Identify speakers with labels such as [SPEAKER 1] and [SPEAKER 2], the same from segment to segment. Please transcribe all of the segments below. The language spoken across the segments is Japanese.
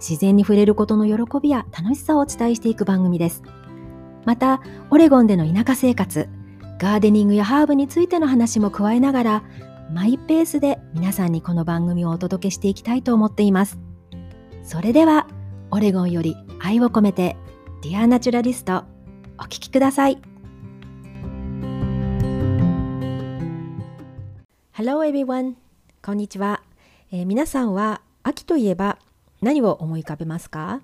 [SPEAKER 1] 自然に触れることの喜びや楽しさをお伝えしていく番組です。また、オレゴンでの田舎生活、ガーデニングやハーブについての話も加えながら、マイペースで皆さんにこの番組をお届けしていきたいと思っています。それでは、オレゴンより愛を込めて、 Dear Naturalist、お聴きください。Hello everyone! こんにちは、えー、皆さんは秋といえば何を思い浮かべますか？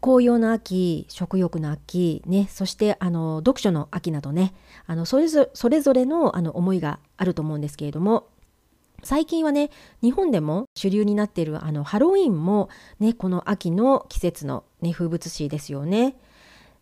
[SPEAKER 1] 紅葉の秋食欲の秋、ね、そしてあの読書の秋などね。あのそれぞそれぞれのあの思いがあると思うんですけれども。最近はね日本でも主流になっているあのハロウィンも、ね、この秋の季節の、ね、風物詩ですよね。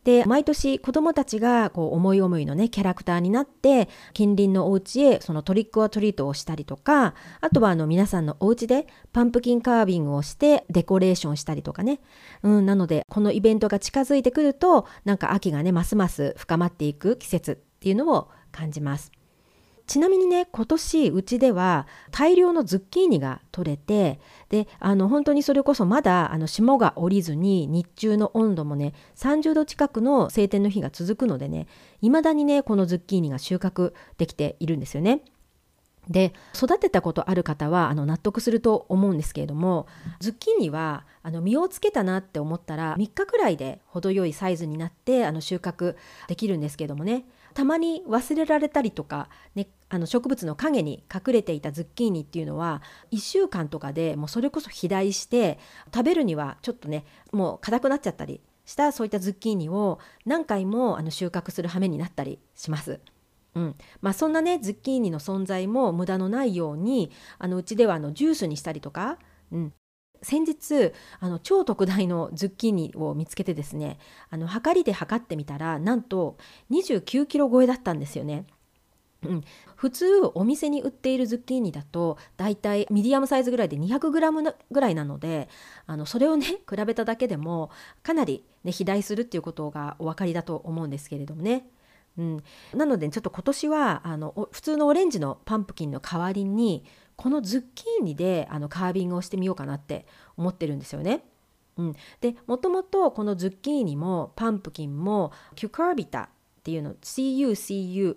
[SPEAKER 1] で毎年子どもたちがこう思い思いのねキャラクターになって近隣のお家へそのトリックオアトリートをしたりとかあとはあの皆さんのお家でパンプキンカービングをしてデコレーションしたりとかね、うん、なのでこのイベントが近づいてくるとなんか秋がねますます深まっていく季節っていうのを感じます。ちなみにね今年うちでは大量のズッキーニが取れてであの本当にそれこそまだあの霜が降りずに日中の温度もね30度近くの晴天の日が続くのでね未だにねこのズッキーニが収穫できているんですよね。で育てたことある方はあの納得すると思うんですけれどもズッキーニはあの実をつけたなって思ったら3日くらいで程よいサイズになってあの収穫できるんですけどもねたまに忘れられたりとか、ね、あの植物の陰に隠れていたズッキーニっていうのは1週間とかでもうそれこそ肥大して食べるにはちょっとねもう硬くなっちゃったりしたそういったズッキーニを何回もあの収穫する羽目になったりします。うんまあ、そんなねズッキーニの存在も無駄のないようにあのうちではあのジュースにしたりとか、うん、先日あの超特大のズッキーニを見つけてですねあの測りで測ってみたらなんと29キロ超えだったんですよね。うん、普通お店に売っているズッキーニだとだいたいミディアムサイズぐらいで 200g ぐらいなのであのそれをね 比べただけでもかなり、ね、肥大するっていうことがお分かりだと思うんですけれどもね。うん、なのでちょっと今年はあの普通のオレンジのパンプキンの代わりにこのズッキーニであのカービングをしてみようかなって思ってるんですよね。うん、でもともとこのズッキーニもパンプキンもキュカービタっていうの CUCURBITA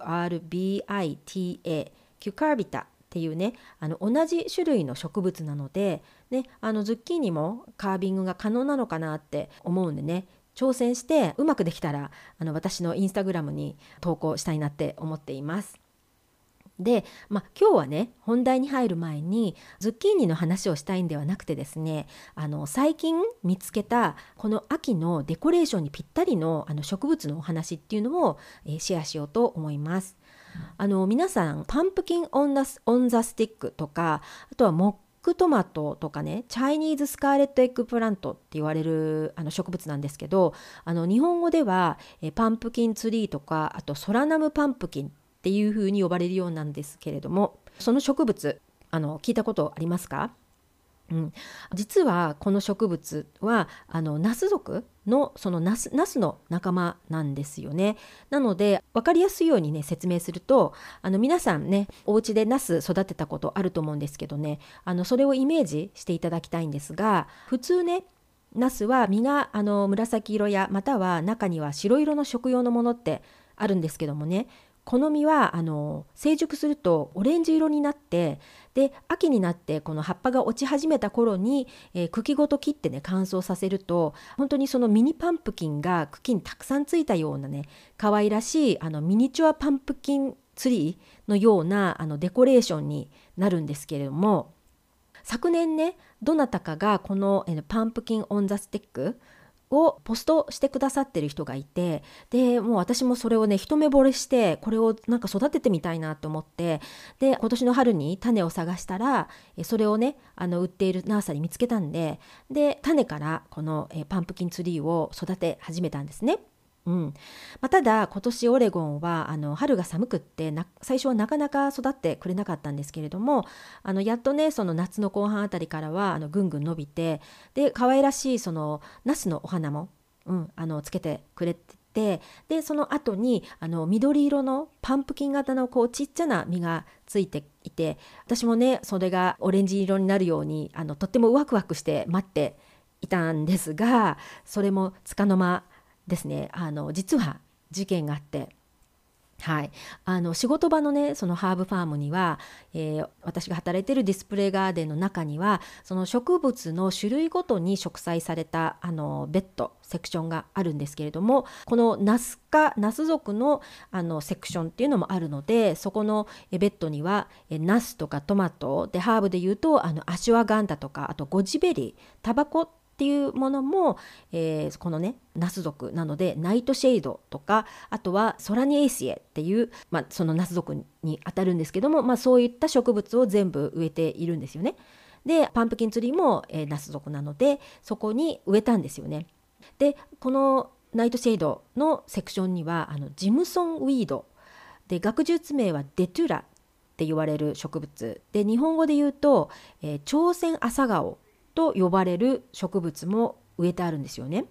[SPEAKER 1] キュカービタっていうねあの同じ種類の植物なので、ね、あのズッキーニもカービングが可能なのかなって思うんでね挑戦してうまくできたらあの私のインスタグラムに投稿したいなって思っています。で、まあ、今日はね本題に入る前にズッキーニの話をしたいんではなくてですねあの最近見つけたこの秋のデコレーションにぴったりのあの植物のお話っていうのを、えー、シェアしようと思います。あの皆さん pumpkin on the on the stick とかあとは mock tomato とかね Chinese scarlet eggplant って言われるあの植物なんですけどあの日本語ではえパンプキンツリーとかあとソラナムパンプキンっていうふうに呼ばれるようなんですけれどもその植物あの聞いたことありますか？うん、実はこの植物はあのナス属のそのナスナスの仲間なんですよね。なので分かりやすいようにね説明するとあの皆さんねお家でナス育てたことあると思うんですけどねあのそれをイメージしていただきたいんですが普通ねナスは実があの紫色やまたは中には白色の食用のものってあるんですけどもねこの実はあの成熟するとオレンジ色になってで秋になってこの葉っぱが落ち始めた頃に、えー、茎ごと切ってね乾燥させると本当にそのミニパンプキンが茎にたくさんついたようなね可愛らしいあのミニチュアパンプキンツリーのようなあのデコレーションになるんですけれども昨年ねどなたかがこの、え、 pumpkin on the stick をポストしてくださってる人がいてでもう私もそれをね一目惚れしてこれをなんか育ててみたいなと思ってで今年の春に種を探したらそれをねあの売っている nursery 見つけたんでで種からこのパンプキンツリーを育て始めたんですね。うん。まあ、ただ今年オレゴンはあの春が寒くって最初はなかなか育ってくれなかったんですけれどもあのやっとねその夏の後半あたりからはあのぐんぐん伸びてで可愛らしいそのナスのお花も、うん、あのつけてくれてでその後にあの緑色のパンプキン型のこうちっちゃな実がついていて私もねそれがオレンジ色になるようにあのとってもワクワクして待っていたんですがそれもつかの間ですね。あの実は事件があって。はい、あの仕事場のねそのハーブファームには、えー、私が働いてるディスプレイガーデンの中にはその植物の種類ごとに植栽されたあのベッドセクションがあるんですけれどもこのナス科ナス属のあのセクションっていうのもあるのでそこのベッドにはナスとかトマトでハーブでいうとあのアシュワガンダとかあとゴジベリータバコっていうものも、えー、このねナス属なので nightshade とかあとは Solanaceae っていう、まあ、そのナス属にあたるんですけども、まあ、そういった植物を全部植えているんですよね。でパンプキンツリーも、えー、ナス属なのでそこに植えたんですよね。でこの nightshade のセクションにはあの jimsonweed で学術名は Datura って言われる植物で日本語で言うと、えー、朝鮮朝顔と呼ばれる植物も植えてあるんですよね。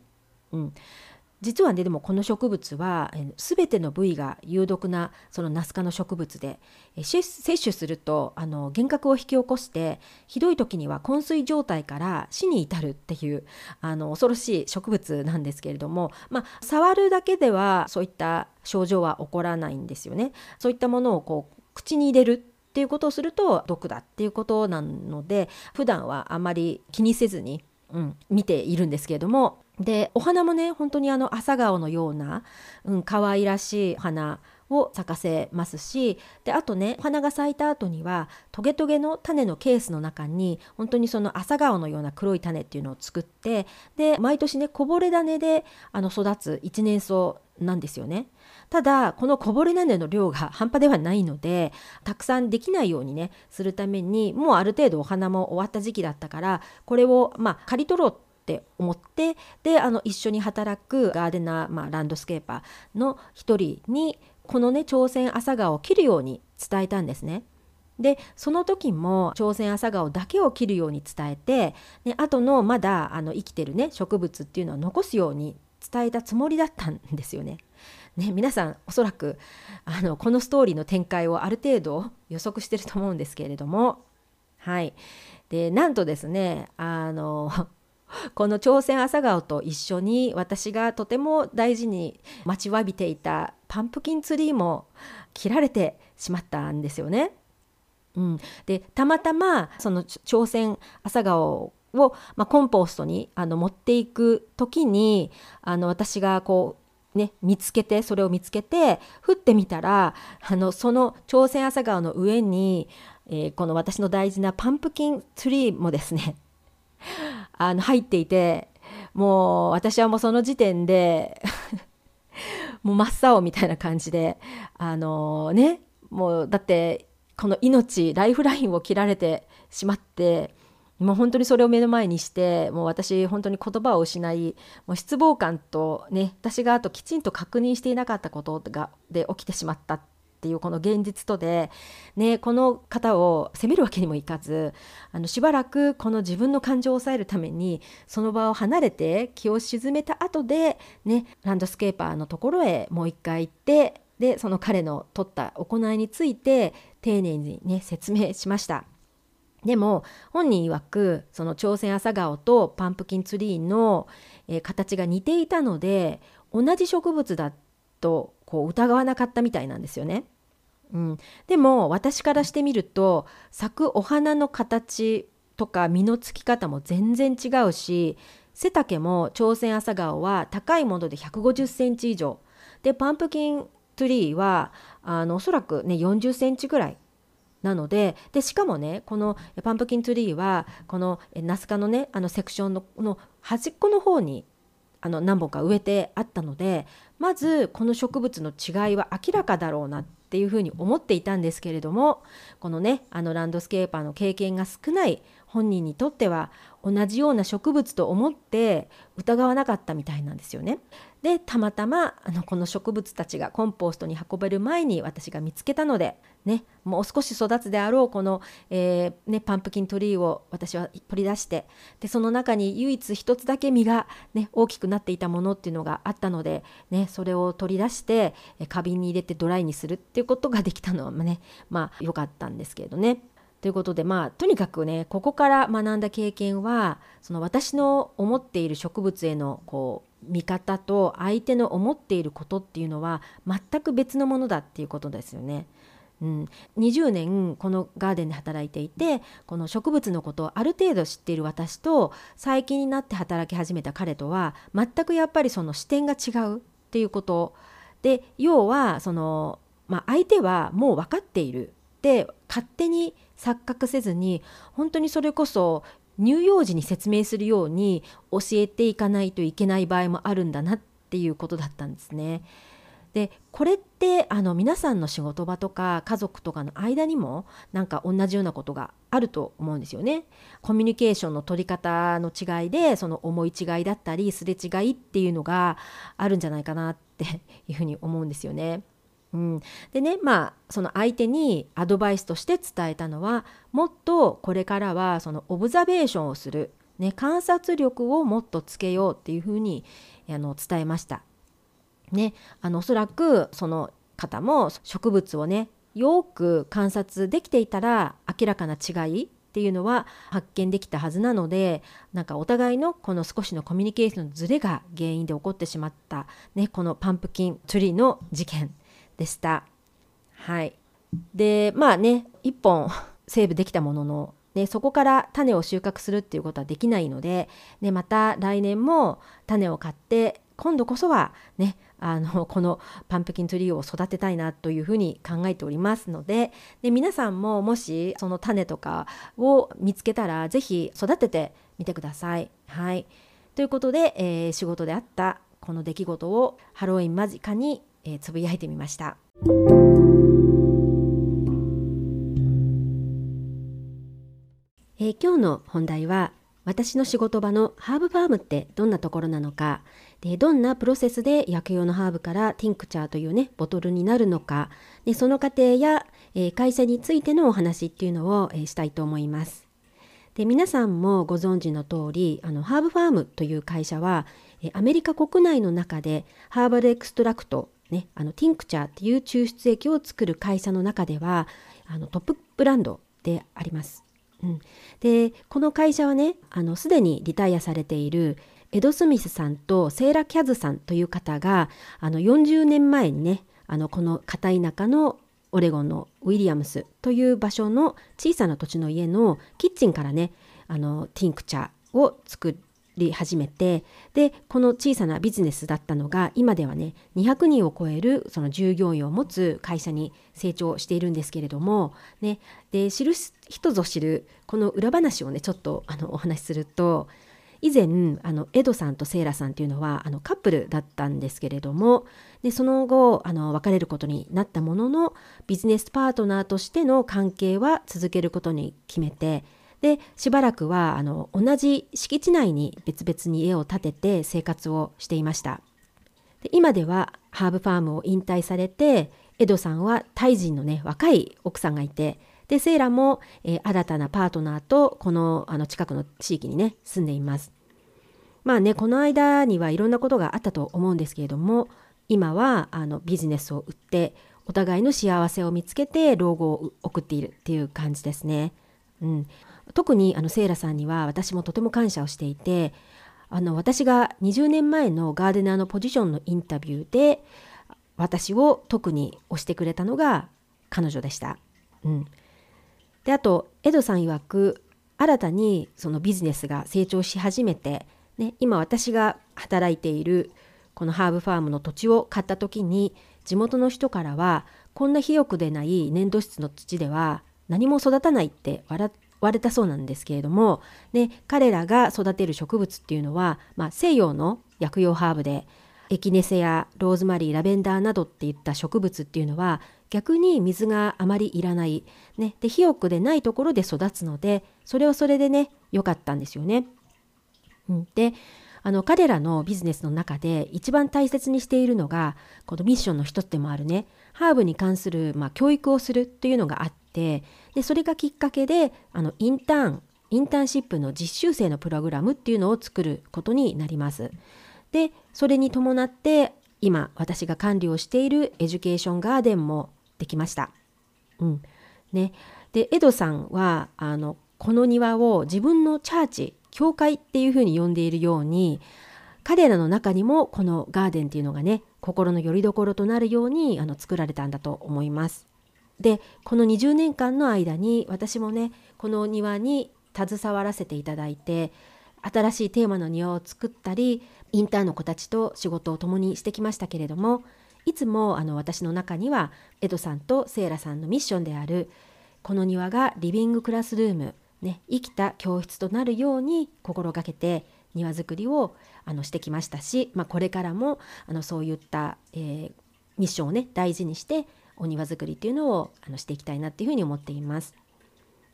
[SPEAKER 1] うん、実はねでもこの植物は全ての部位が有毒なそのナス科の植物で摂取するとあの幻覚を引き起こしてひどい時には昏睡状態から死に至るっていうあの恐ろしい植物なんですけれども、まあ、触るだけではそういった症状は起こらないんですよね。そういったものをこう口に入れるっていうことをすると毒だっていうことなので普段はあまり気にせずに、うん、見ているんですけれどもでお花もね本当にあの朝顔のような、うん、可愛らしい花を咲かせますしであとねお花が咲いた後にはトゲトゲの種のケースの中に本当にその朝顔のような黒い種っていうのを作ってで毎年ねこぼれ種であの育つ一年草なんですよね。ただこのこぼれ種の量が半端ではないのでたくさんできないようにねするためにもうある程度お花も終わった時期だったからこれをまあ刈り取ろうって思ってであの一緒に働くガーデナー、まあ、ランドスケーパーの一人にこのね朝鮮朝顔を切るように伝えたんですね。でその時も朝鮮朝顔だけを切るように伝えてで後のまだあの生きてるね植物っていうのは残すように伝えたつもりだったんですよね。ね皆さんおそらくあのこのストーリーの展開をある程度予測してると思うんですけれども。はい。でなんとですねあの この朝鮮朝顔と一緒に私がとても大事に待ちわびていたパンプキンツリーも切られてしまったんですよね。うん、でたまたまその朝鮮朝顔を、まあ、コンポストにあの持っていく時にあの私がこうね見つけてそれを見つけて降ってみたらあのその朝鮮朝顔の上に、えー、この私の大事なパンプキンツリーもですね あの入っていてもう私はもうその時点で もう真っ青みたいな感じであのー、ねもうだってこの命ライフラインを切られてしまってもう本当にそれを目の前にしてもう私本当に言葉を失いもう失望感とね私があときちんと確認していなかったことがで起きてしまったっていうこの現実とで、ね、この方を責めるわけにもいかずあのしばらくこの自分の感情を抑えるためにその場を離れて気を沈めた後で、ね、ランドスケーパーのところへもう一回行ってでその彼の取った行いについて丁寧にね説明しました。でも本人曰くその朝鮮朝顔とパンプキンツリーの、えー、形が似ていたので同じ植物だとこう疑わなかったみたいなんですよね。うん、でも私からしてみると咲くお花の形とか実のつき方も全然違うし背丈も朝鮮朝顔は高いもので150センチ以上でパンプキントリーはあのおそらくね40センチぐらいなのででしかもねこのパンプキントリーはこのナス科のねあのセクションのの端っこの方にあの何本か植えてあったのでまずこの植物の違いは明らかだろうなっていうふうに思っていたんですけれどもこのねあのランドスケーパーの経験が少ない本人にとっては同じような植物と思って疑わなかったみたいなんですよね。でたまたまあのこの植物たちがコンポストに運べる前に私が見つけたので、ね、もう少し育つであろうこの、えー、ね、パンプキントリーを私は取り出してでその中に唯一一つだけ実が、ね、大きくなっていたものっていうのがあったので、ね、それを取り出して花瓶に入れてドライにするっていうことができたのはねまあ良かったんですけれどね。ということでまあとにかくねここから学んだ経験はその私の思っている植物へのこう見方と相手の思っていることっていうのは全く別のものだっていうことですよね。うん、20年このガーデンで働いていてこの植物のことをある程度知っている私と最近になって働き始めた彼とは全くやっぱりその視点が違うっていうこと。で要はその、まあ、相手はもう分かっている。って勝手に錯覚せずに本当にそれこそ乳幼児に説明するように教えていかないといけない場合もあるんだなっていうことだったんですね。でこれってあの皆さんの仕事場とか家族とかの間にもなんか同じようなことがあると思うんですよね。コミュニケーションの取り方の違いでその思い違いだったりすれ違いっていうのがあるんじゃないかなっていうふうに思うんですよね。うん、でねまあその相手にアドバイスとして伝えたのはもっとこれからはそのオブザベーションをする、ね、観察力をもっとつけようっていうふうにあの伝えました。ね、あのおそらくその方も植物をねよく観察できていたら明らかな違いっていうのは発見できたはずなのでなんかお互いのこの少しのコミュニケーションのズレが原因で起こってしまった、ね、このパンプキンツリーの事件でした。はい、でまあね1本 セーブできたものの、ね、そこから種を収穫するっていうことはできないので、ね、また来年も種を買って今度こそはねあの このパンプキンツリーを育てたいなというふうに考えておりますのでで皆さんももしその種とかを見つけたら是非育ててみてください。はい、ということで、えー、仕事であったこの出来事をハロウィン間近にえー、つぶやいてみました。えー、今日の本題は私の仕事場のハーブファームってどんなところなのかでどんなプロセスで薬用のハーブからティンクチャーというねボトルになるのかでその過程や、えー、会社についてのお話っていうのを、えー、したいと思います。で皆さんもご存知の通りあの Herb Pharm という会社はアメリカ国内の中で herbal extract ね、あの tincture っていう抽出液を作る会社の中ではあのトップブランドであります。うん、でこの会社はねすでにリタイアされているエド・スミスさんとセーラ・キャズさんという方があの40年前にねあのこの片田舎のオレゴンのウィリアムスという場所の小さな土地の家のキッチンからねあのティンクチャーを作っり始めてでこの小さなビジネスだったのが今ではね200人を超えるその従業員を持つ会社に成長しているんですけれども、ね、で知る人ぞ知るこの裏話をねちょっとあのお話しすると以前あのエドさんとセイラさんっていうのはあのカップルだったんですけれどもでその後あの別れることになったもののビジネスパートナーとしての関係は続けることに決めてでしばらくはあの同じ敷地内に別々に家を建てて生活をしていました。で今ではハーブファームを引退されてエドさんはタイ人のね若い奥さんがいてでセイラも、えー、新たなパートナーとこのあの近くの地域にね住んでいます。まあねこの間にはいろんなことがあったと思うんですけれども今はあのビジネスを売ってお互いの幸せを見つけて老後を送っているっていう感じですね。うん、特にあのセイラさんには私もとても感謝をしていてあの私が20年前のガーデナーのポジションのインタビューで私を特に推してくれたのが彼女でした。うん、であとエドさん曰く新たにそのビジネスが成長し始めて、ね、今私が働いているこのハーブファームの土地を買った時に地元の人からはこんな肥沃でない粘土質の土では何も育たないって笑っわれたそうなんですけれども、ね、彼らが育てる植物っていうのは、まあ、西洋の薬用ハーブでエキネセやローズマリーラベンダーなどっていった植物っていうのは逆に水があまりいらない、ね、で肥沃でないところで育つのでそれはそれでね良かったんですよね。うん、であの彼らのビジネスの中で一番大切にしているのがこのミッションの一つでもあるねハーブに関する、まあ、教育をするというのがあってでそれがきっかけであのインターンインターンシップの実習生のプログラムっていうのを作ることになります。でそれに伴って今私が管理をしている education garden もできました。うんね、でエドさんはあのこの庭を自分のチャーチ教会っていうふうに呼んでいるように彼らの中にもこのガーデンっていうのがね心の拠り所となるようにあの作られたんだと思います。でこの20年間の間に私もねこの庭に携わらせていただいて新しいテーマの庭を作ったりインターンの子たちと仕事を共にしてきましたけれどもいつもあの私の中にはエドさんとセイラさんのミッションであるこの庭がリビングクラスルーム、ね、生きた教室となるように心がけて庭づくりをあのしてきましたし、まあ、これからもあのそういった、えー、ミッションをね大事にしてお庭づくりっていうのをあのしていきたいなっていうふうに思っています。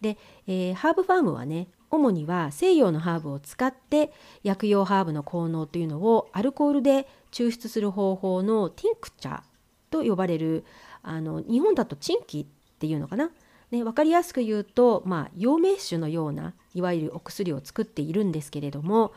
[SPEAKER 1] で、えー、ハーブファームはね主には西洋のハーブを使って薬用ハーブの効能というのをアルコールで抽出する方法のティンクチャーと呼ばれるあの日本だとチンキっていうのかな、ね、分かりやすく言うと、まあ、陽明酒のようないわゆるお薬を作っているんですけれども、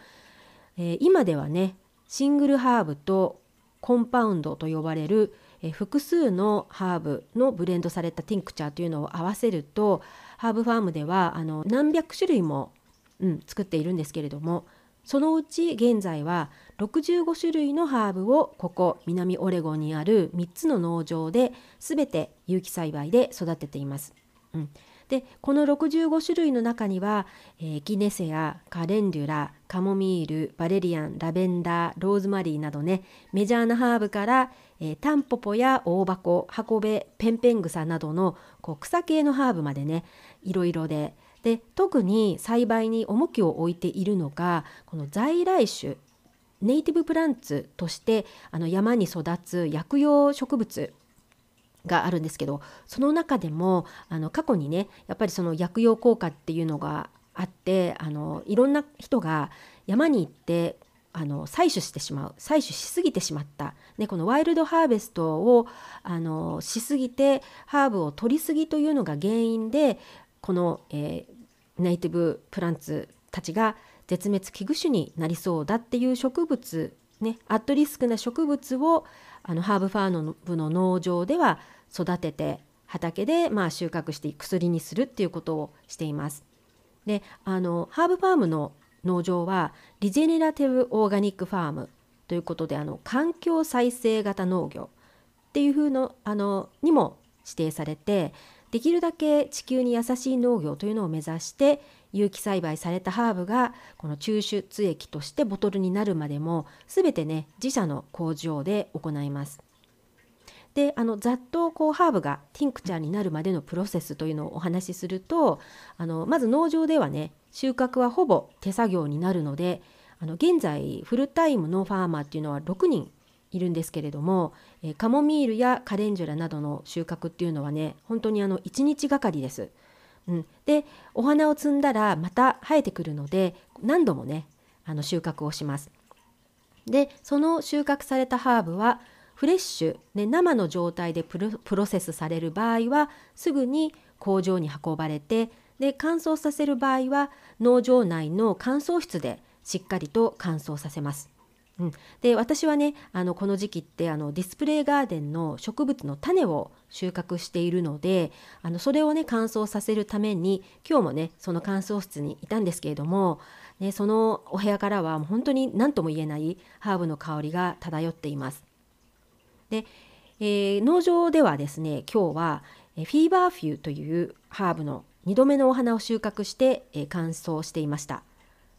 [SPEAKER 1] えー、今ではねシングルハーブとコンパウンドと呼ばれるえ複数のハーブのブレンドされたティンクチャーというのを合わせるとハーブファームではあの何百種類も、うん、作っているんですけれどもそのうち現在は65種類のハーブをここ南オレゴンにある3つの農場で全て有機栽培で育てています。うんでこの65種類の中には、えー、ギネセアカレンデュラカモミールバレリアンラベンダーローズマリーなどねメジャーなハーブから、えー、タンポポや大箱箱べペンペングサなどのこう草系のハーブまでねいろいろで。で特に栽培に重きを置いているのがこの在来種ネイティブプランツとしてあの山に育つ薬用植物があるんですけどその中でもあの過去にねやっぱりその薬用効果っていうのがあってあのいろんな人が山に行ってあの採取してしまう採取しすぎてしまった、ね、このワイルドハーベストをあのしすぎてハーブを取りすぎというのが原因でこの、えー、ネイティブプランツたちが絶滅危惧種になりそうだっていう植物ねアットリスクな植物をあのハーブファームの農場では育てて畑でまあ収穫して薬にするっていうことをしています。であのハーブファームの農場はリジェネラティブ・オーガニック・ファームということであの環境再生型農業っていう風のあのにも指定されてできるだけ地球に優しい農業というのを目指して有機栽培されたハーブがこの抽出液としてボトルになるまでも全てね自社の工場で行います。であのざっとこうハーブがティンクチャーになるまでのプロセスというのをお話しするとあのまず農場ではね収穫はほぼ手作業になるのであの現在フルタイムのファーマーっていうのは6人いるんですけれども、えカモミールやカレンジュラなどの収穫っていうのはね本当にあの1日がかりです。うん、でお花を摘んだらまた生えてくるので何度もねあの収穫をします。でその収穫されたハーブはフレッシュ、ね、生の状態でプロセスされる場合はすぐに工場に運ばれてで乾燥させる場合は農場内の乾燥室でしっかりと乾燥させます。うん、で私はねあのこの時期ってあのディスプレイガーデンの植物の種を収穫しているのであのそれをね乾燥させるために今日もねその乾燥室にいたんですけれども、ね、そのお部屋からは本当に何とも言えないハーブの香りが漂っています。で、えー、農場ではですね今日はフィーバーフューというハーブの2度目のお花を収穫して、えー、乾燥していました。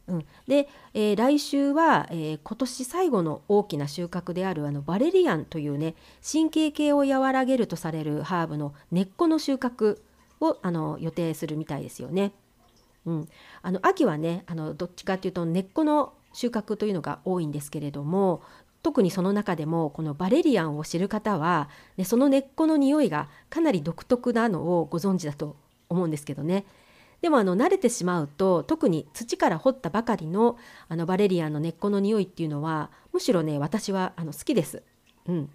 [SPEAKER 1] うん、で、えー、来週は、えー、今年最後の大きな収穫であるあのバレリアンというね神経系を和らげるとされるハーブの根っこの収穫をあの予定するみたいですよね。うん、あの秋はねあのどっちかっていうと根っこの収穫というのが多いんですけれども特にその中でもこのバレリアンを知る方は、ね、その根っこの匂いがかなり独特なのをご存知だと思うんですけどね。でもあの慣れてしまうと特に土から掘ったばかりのあのバレリアンの根っこの匂いっていうのはむしろね私はあの好きです。うん、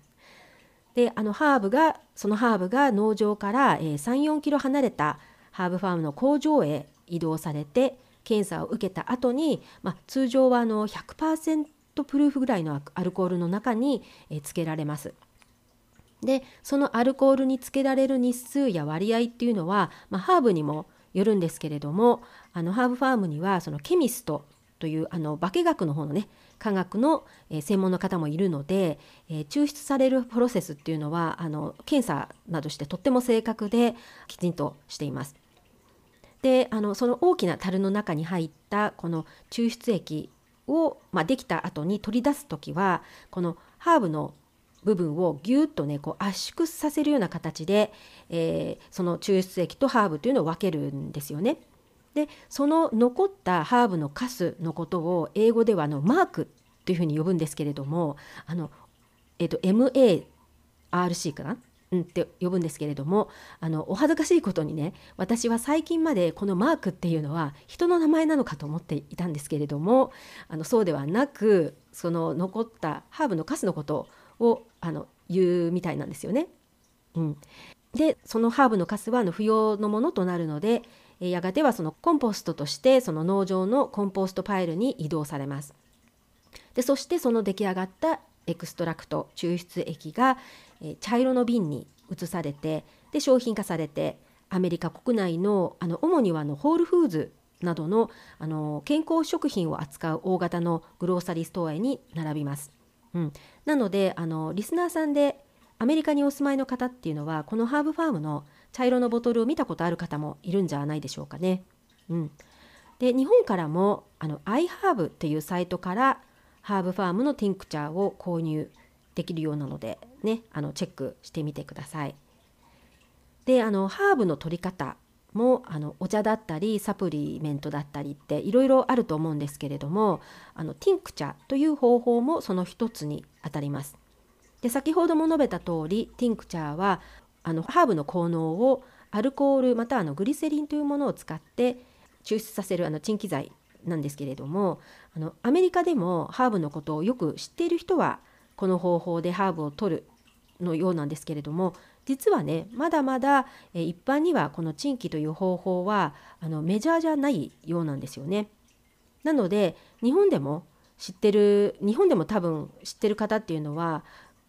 [SPEAKER 1] であのハーブがそのハーブが農場から、え、34キロ離れたハーブファームの工場へ移動されて検査を受けた後に、まあ、通常はあの100%プルーフぐらいのアルコールの中に、えー、つけられます。でそのアルコールにつけられる日数や割合っていうのは、まあ、ハーブにもよるんですけれどもあのハーブファームにはそのケミストというあの化学の方のね科学の、えー、専門の方もいるので、えー、抽出されるプロセスっていうのはあの検査などしてとっても正確できちんとしています。であのその大きな樽の中に入ったこの抽出液を、まあ、できた後に取り出す時はこのハーブの部分をぎゅっとねこう圧縮させるような形で、えー、その抽出液とハーブというのを分けるんですよね。でその残ったハーブのカスのことを英語ではあのマークというふうに呼ぶんですけれどもあの、えーと、MARC かな？ん、って呼ぶんですけれどもあのお恥ずかしいことにね私は最近までこのマークっていうのは人の名前なのかと思っていたんですけれどもあのそうではなくその残ったハーブのカスのことをあの言うみたいなんですよね。うん、でそのハーブのカスはあの不要のものとなるのでやがてはそのコンポストとしてその農場の compost pile に移動されます。でそしてその出来上がった extract 抽出液が、え茶色の瓶に移されてで商品化されてアメリカ国内のあの主にはのホールフーズなどのあの健康食品を扱う大型のグローサリーストアに並びます。うん、なのであのリスナーさんでアメリカにお住まいの方っていうのはこのハーブファームの茶色のボトルを見たことある方もいるんじゃないでしょうかね。うん、で日本からもあの iHerb っていうサイトからハーブファームのティンクチャーを購入できるようなのでねあのチェックしてみてください。であのハーブの取り方もあのお茶だったりサプリメントだったりっていろいろあると思うんですけれどもあのティンクチャという方法もその一つにあたります。で先ほども述べた通りティンクチャーはあのハーブの効能をアルコールまたはのグリセリンというものを使って抽出させるあの鎮気剤なんですけれどもあのアメリカでもハーブのことをよく知っている人はこの方法でハーブを取るのようなんですけれども実はねまだまだ一般にはこの鎮気という方法はあのメジャーじゃないようなんですよね。なので日本でも知ってる日本でも多分知ってる方っていうのは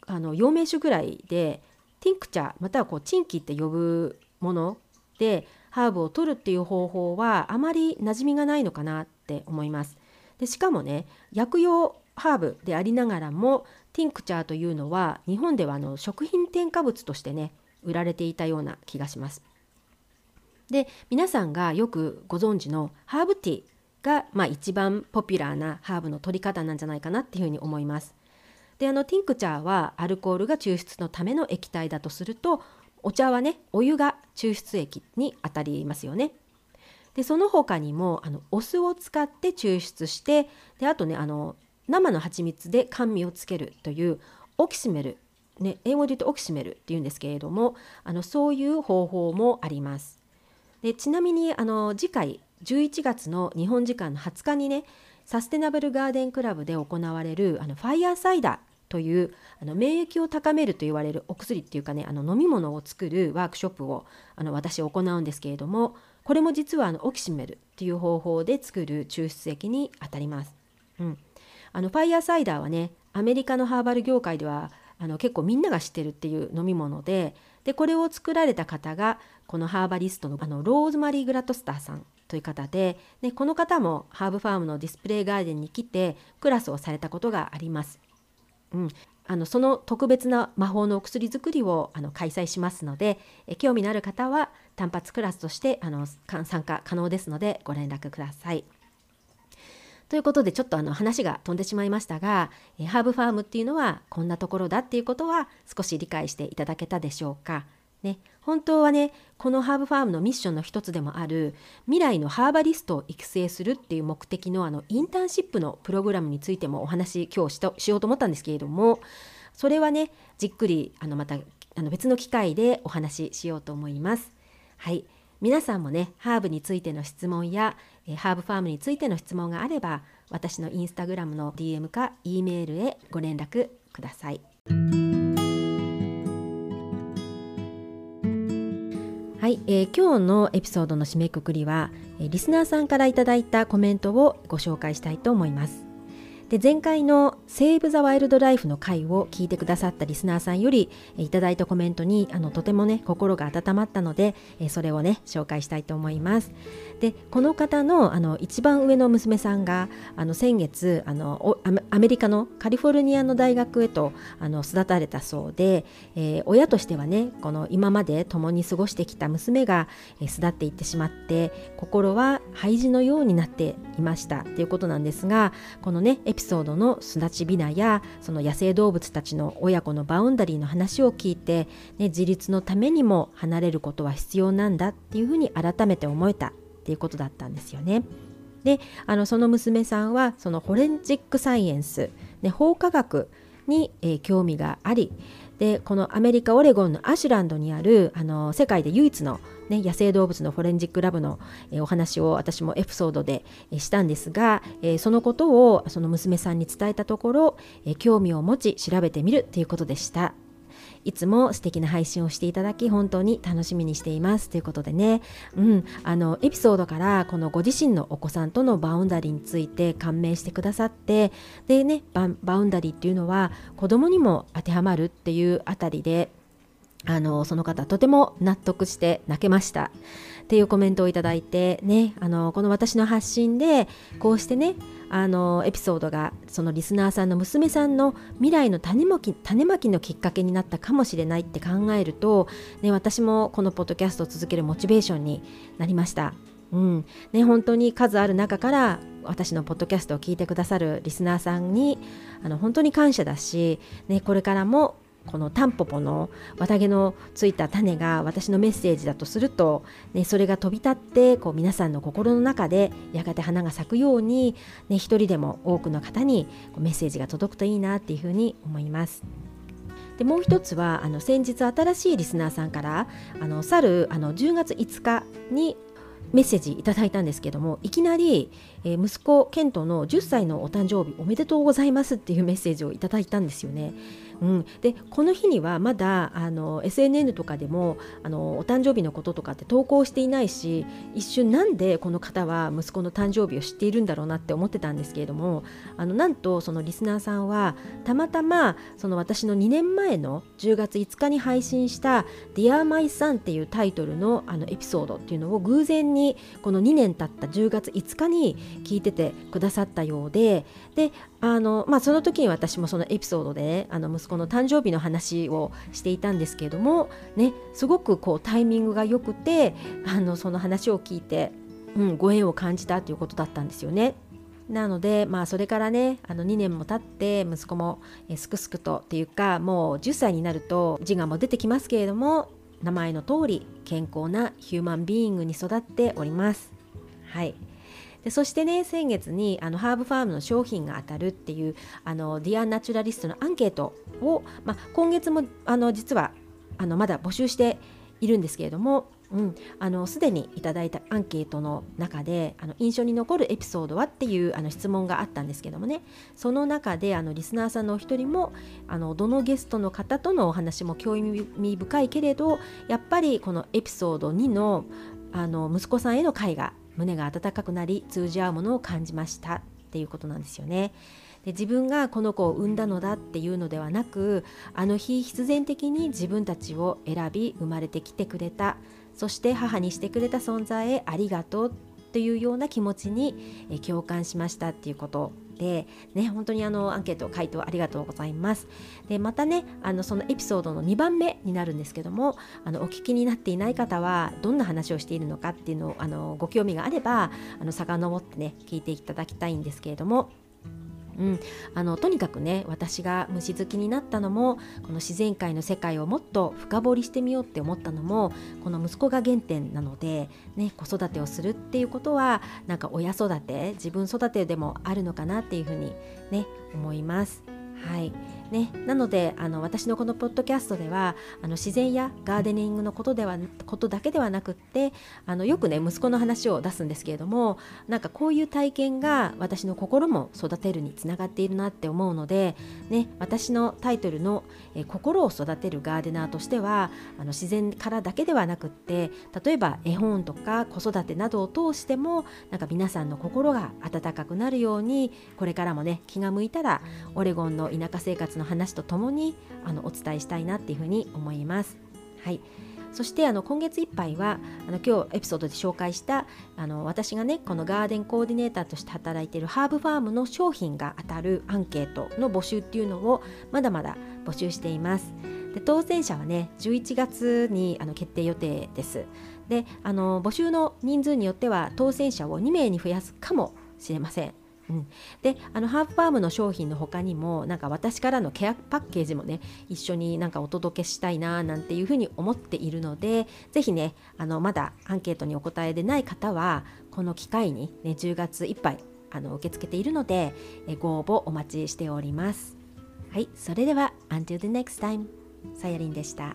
[SPEAKER 1] あの陽明酒ぐらいでティンクチャーまたはこうチンキって呼ぶものでハーブを取るっていう方法はあまり馴染みがないのかなって思います。でしかもね薬用ハーブでありながらもティンクチャーというのは日本ではあの食品添加物としてね売られていたような気がします。で皆さんがよくご存知のハーブティーが、まあ、一番ポピュラーなハーブの取り方なんじゃないかなっていうふうに思います。であのティンクチャーはアルコールが抽出のための液体だとするとお茶はねお湯が抽出液にあたりますよね。でその他にもあのお酢を使って抽出してであとねあの生の蜂蜜で甘味をつけるというオキシメル、ね、英語で言うとオキシメルっていうんですけれどもあのそういう方法もあります。でちなみにあの次回11月の日本時間の20日にねサステナブルガーデンクラブで行われるあのファイヤーサイダーというあの免疫を高めると言われるお薬っていうかねあの飲み物を作るワークショップをあの私行うんですけれどもこれも実はあのオキシメルっていう方法で作る抽出液にあたります。うん、あのファイヤーサイダーはねアメリカのハーバル業界ではあの結構みんなが知ってるっていう飲み物ででこれを作られた方がこのハーバリストのあのローズマリー・グラッドスターさんという方ででこの方もハーブファームのディスプレイガーデンに来てクラスをされたことがあります。うん、あのその特別な魔法のお薬作りをあの開催しますのでえ興味のある方は単発クラスとしてあの参加可能ですのでご連絡ください。ということでちょっとあの話が飛んでしまいましたがハーブファームっていうのはこんなところだっていうことは少し理解していただけたでしょうか。ね、本当はねこのハーブファームのミッションの一つでもある未来のハーバリストを育成するっていう目的のあのインターンシップのプログラムについてもお話今日しとしようと思ったんですけれどもそれはねじっくりあのまたあの別の機会でお話ししようと思います。はい皆さんもねハーブについての質問やえハーブファームについての質問があれば私のインスタグラムの DM か E メールへご連絡ください。はい、えー、今日のエピソードの締めくくりは、え、リスナーさんからいただいたコメントをご紹介したいと思います。で前回の「セーブ・ザ・ワイルド・ライフ」の回を聞いてくださったリスナーさんよりいただいたコメントにあのとてもね心が温まったのでそれをね紹介したいと思います。でこの方のあの一番上の娘さんがあの先月あのアメリカのカリフォルニアの大学へとあの育たれたそうで、えー、親としてはねこの今まで共に過ごしてきた娘が、巣立っていってしまって心は廃寺のようになっていましたということなんですがこのねエピソードの巣立ちビナやその野生動物たちの親子の boundary の話を聞いて、ね、自立のためにも離れることは必要なんだっていうふうに改めて思えたっていうことだったんですよね。であのその娘さんはその forensic science、ね、法科学に、えー、興味がありでこのアメリカ・オレゴンのアシュランドにあるあの世界で唯一の、ね、野生動物の forensic lab の、えお話を私もエピソードで、えしたんですが、えそのことをその娘さんに伝えたところ、え興味を持ち調べてみるということでした。いつも素敵な配信をしていただき本当に楽しみにしています。ということでね、うん、あのエピソードからこのご自身のお子さんとのバウンダリーについて感銘してくださってでねバウンダリーっていうのは子供にも当てはまるっていうあたりであのその方とても納得して泣けましたっていうコメントをいただいてねあのこの私の発信でこうしてねあのエピソードがそのリスナーさんの娘さんの未来の種まき種まきのきっかけになったかもしれないって考えると、ね、私もこのポッドキャストを続けるモチベーションになりました。うんね、本当に数ある中から私のポッドキャストを聞いてくださるリスナーさんにあの本当に感謝だし、ね、これからもこのタンポポの綿毛のついた種が私のメッセージだとすると、ね、それが飛び立ってこう皆さんの心の中でやがて花が咲くように、ね、一人でも多くの方にこうメッセージが届くといいなっていうふうに思います。でもう一つはあの先日新しいリスナーさんからあの去るあの10月5日にメッセージいただいたんですけどもいきなり、えー、息子ケントの10歳のお誕生日おめでとうございますっていうメッセージをいただいたんですよね。うん、でこの日にはまだあの SNN とかでもあのお誕生日のこととかって投稿していないし一瞬なんでこの方は息子の誕生日を知っているんだろうなって思ってたんですけれどもあのなんとそのリスナーさんはたまたまその私の2年前の10月5日に配信した「Dear My Son」っていうタイトルのあのエピソードっていうのを偶然にこの2年経った10月5日に聞いててくださったようでであの、まあ、その時に私もそのエピソードで、ね、あの息子の誕生日の話をしていたんですけれども、ね、すごくこうタイミングが良くてあのその話を聞いて、うん、ご縁を感じたということだったんですよね。なので、まあ、それからねあの2年も経って息子もすくすくとっていうかもう10歳になると自我も出てきますけれども名前の通り健康な human being に育っております。はいでそしてね先月にあのハーブファームの商品が当たるっていうあのディアナチュラリストのアンケートを、まあ、今月もあの実はあのまだ募集しているんですけれどもうん、あのすでにいただいたアンケートの中であの印象に残るエピソードはっていうあの質問があったんですけどもね。その中であのリスナーさんのお一人もあのどのゲストの方とのお話も興味深いけれどやっぱりこのエピソード2のあの息子さんへの会が胸が温かくなり通じ合うものを感じましたっていうことなんですよね。で自分がこの子を産んだのだっていうのではなくあの日必然的に自分たちを選び生まれてきてくれたそして母にしてくれた存在へありがとうっていうような気持ちに共感しましたっていうことで、ね、本当にあのアンケート回答ありがとうございます。でまたねあのそのエピソードの2番目になるんですけどもあのお聞きになっていない方はどんな話をしているのかっていうのをあのご興味があればあの遡ってね聞いていただきたいんですけれどもうん、あのとにかくね私が虫好きになったのもこの自然界の世界をもっと深掘りしてみようって思ったのもこの息子が原点なので、ね、子育てをするっていうことはなんか親育て自分育てでもあるのかなっていうふうにね思います。はいね、なのであの私のこのポッドキャストではあの自然やガーデニングのことではことだけではなくってあのよくね息子の話を出すんですけれどもなんかこういう体験が私の心も育てるにつながっているなって思うので、ね、私のタイトルの、え心を育てるガーデナー」としてはあの自然からだけではなくって例えば絵本とか子育てなどを通してもなんか皆さんの心が温かくなるようにこれからもね気が向いたらオレゴンの田舎生活の話とともにあのお伝えしたいなっていうふうに思います。はいそしてあの今月いっぱいはあの今日エピソードで紹介したあの私がねこのガーデンコーディネーターとして働いているハーブファームの商品が当たるアンケートの募集っていうのをまだまだ募集しています。で当選者はね11月にあの決定予定です。であの募集の人数によっては当選者を2名に増やすかもしれません。うん、であのハーフファームの商品の他にもなんか私からのケアパッケージもね一緒になんかお届けしたいななんていうふうに思っているのでぜひねあのまだアンケートにお答えでない方はこの機会に、ね、10月いっぱいあの受け付けているのでご応募お待ちしております。はい、それでは Until the next time さやりんでした。